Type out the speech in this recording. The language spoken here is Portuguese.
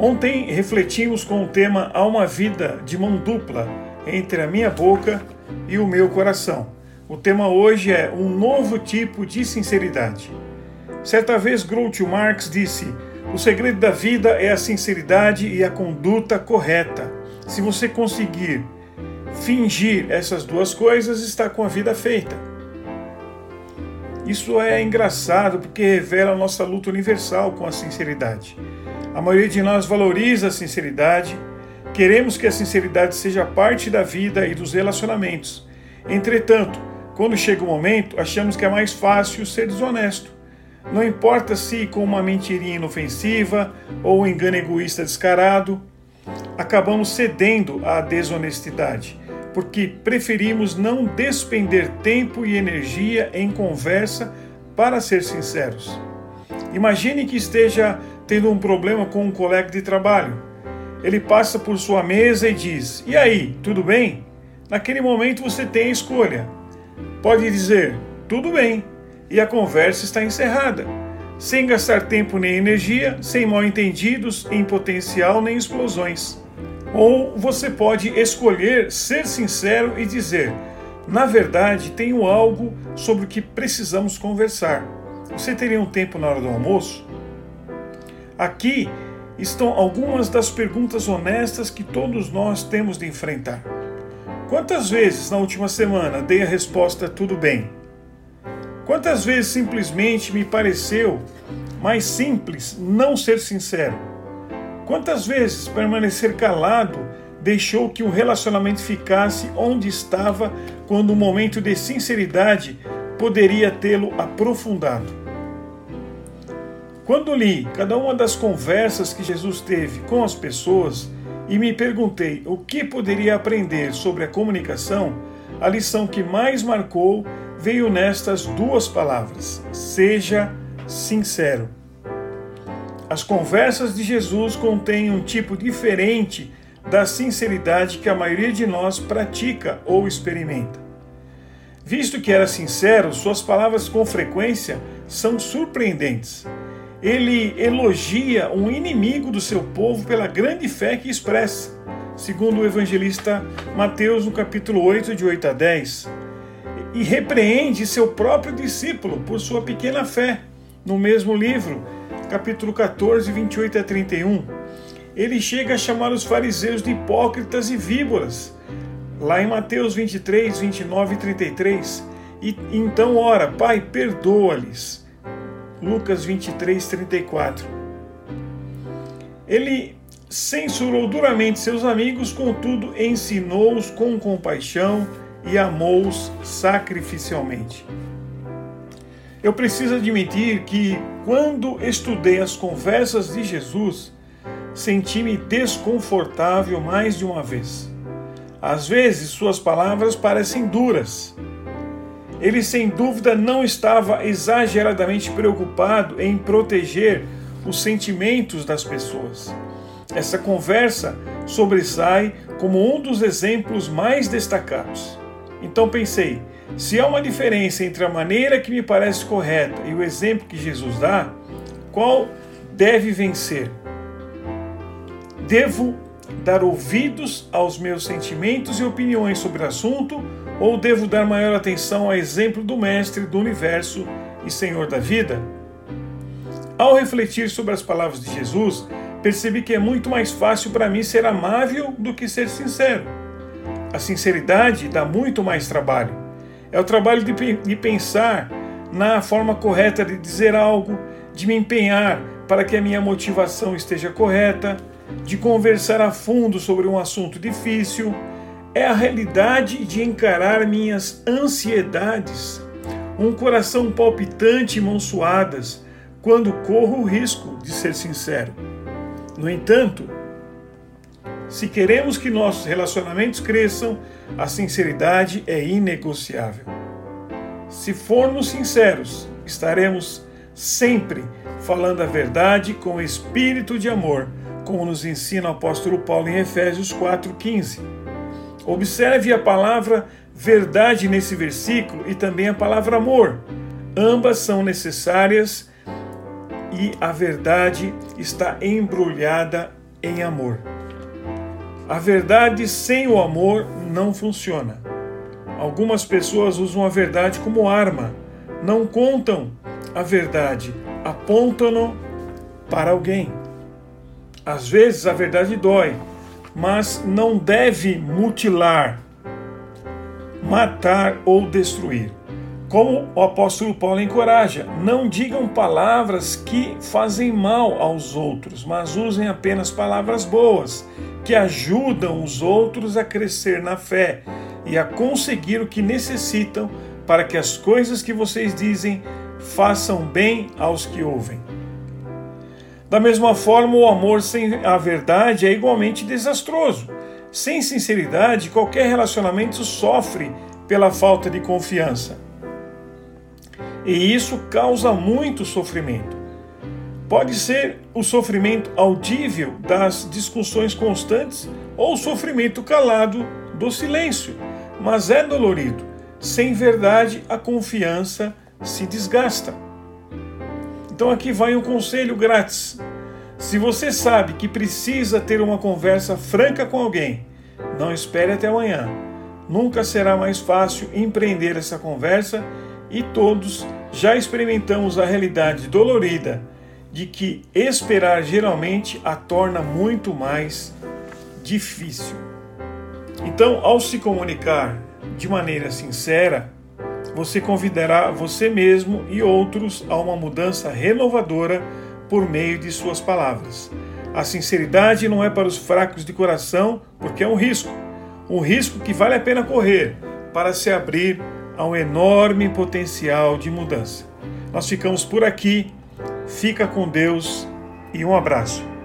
Ontem refletimos com o tema Há uma vida de mão dupla entre a minha boca e o meu coração. O tema hoje é um novo tipo de sinceridade. Certa vez Groucho Marx disse: "O segredo da vida é a sinceridade e a conduta correta. Se você conseguir fingir essas duas coisas, está com a vida feita." Isso é engraçado porque revela a nossa luta universal com a sinceridade. A maioria de nós valoriza a sinceridade, queremos que a sinceridade seja parte da vida e dos relacionamentos. Entretanto, quando chega o momento, achamos que é mais fácil ser desonesto. Não importa se com uma mentirinha inofensiva ou um engano egoísta descarado, acabamos cedendo à desonestidade, porque preferimos não despender tempo e energia em conversa para ser sinceros. Imagine que esteja tendo um problema com um colega de trabalho. Ele passa por sua mesa e diz: E aí, tudo bem? Naquele momento você tem a escolha. Pode dizer: Tudo bem, e a conversa está encerrada, sem gastar tempo nem energia, sem mal-entendidos, em potencial nem explosões. Ou você pode escolher ser sincero e dizer: Na verdade, tenho algo sobre o que precisamos conversar. Você teria um tempo na hora do almoço? Aqui estão algumas das perguntas honestas que todos nós temos de enfrentar. Quantas vezes na última semana dei a resposta tudo bem? Quantas vezes simplesmente me pareceu mais simples não ser sincero? Quantas vezes permanecer calado deixou que o relacionamento ficasse onde estava quando o momento de sinceridade poderia tê-lo aprofundado? Quando li cada uma das conversas que Jesus teve com as pessoas e me perguntei o que poderia aprender sobre a comunicação, a lição que mais marcou veio nestas duas palavras: seja sincero. As conversas de Jesus contêm um tipo diferente da sinceridade que a maioria de nós pratica ou experimenta. Visto que era sincero, suas palavras com frequência são surpreendentes ele elogia um inimigo do seu povo pela grande fé que expressa, segundo o evangelista Mateus, no capítulo 8, de 8 a 10, e repreende seu próprio discípulo por sua pequena fé, no mesmo livro, capítulo 14, 28 a 31. Ele chega a chamar os fariseus de hipócritas e víboras, lá em Mateus 23, 29 e 33. E então ora, Pai, perdoa-lhes Lucas 23, 34. Ele censurou duramente seus amigos, contudo, ensinou-os com compaixão e amou-os sacrificialmente. Eu preciso admitir que, quando estudei as conversas de Jesus, senti-me desconfortável mais de uma vez. Às vezes, suas palavras parecem duras ele sem dúvida não estava exageradamente preocupado em proteger os sentimentos das pessoas. Essa conversa sobressai como um dos exemplos mais destacados. Então pensei: se há uma diferença entre a maneira que me parece correta e o exemplo que Jesus dá, qual deve vencer? Devo dar ouvidos aos meus sentimentos e opiniões sobre o assunto ou devo dar maior atenção ao exemplo do Mestre do universo e Senhor da vida? Ao refletir sobre as palavras de Jesus, percebi que é muito mais fácil para mim ser amável do que ser sincero. A sinceridade dá muito mais trabalho. É o trabalho de, de pensar na forma correta de dizer algo, de me empenhar para que a minha motivação esteja correta, de conversar a fundo sobre um assunto difícil é a realidade de encarar minhas ansiedades, um coração palpitante e mãos suadas, quando corro o risco de ser sincero. No entanto, se queremos que nossos relacionamentos cresçam, a sinceridade é inegociável. Se formos sinceros, estaremos sempre falando a verdade com espírito de amor, como nos ensina o apóstolo Paulo em Efésios 4,15. Observe a palavra verdade nesse versículo e também a palavra amor. Ambas são necessárias e a verdade está embrulhada em amor. A verdade sem o amor não funciona. Algumas pessoas usam a verdade como arma, não contam a verdade, apontam-no para alguém. Às vezes a verdade dói, mas não deve mutilar, matar ou destruir. Como o apóstolo Paulo encoraja, não digam palavras que fazem mal aos outros, mas usem apenas palavras boas, que ajudam os outros a crescer na fé e a conseguir o que necessitam para que as coisas que vocês dizem façam bem aos que ouvem. Da mesma forma, o amor sem a verdade é igualmente desastroso. Sem sinceridade, qualquer relacionamento sofre pela falta de confiança e isso causa muito sofrimento. Pode ser o sofrimento audível das discussões constantes ou o sofrimento calado do silêncio, mas é dolorido. Sem verdade, a confiança se desgasta. Então aqui vai um conselho grátis. Se você sabe que precisa ter uma conversa franca com alguém, não espere até amanhã. Nunca será mais fácil empreender essa conversa e todos já experimentamos a realidade dolorida de que esperar geralmente a torna muito mais difícil. Então, ao se comunicar de maneira sincera, você convidará você mesmo e outros a uma mudança renovadora por meio de suas palavras. A sinceridade não é para os fracos de coração, porque é um risco, um risco que vale a pena correr para se abrir a um enorme potencial de mudança. Nós ficamos por aqui, fica com Deus e um abraço.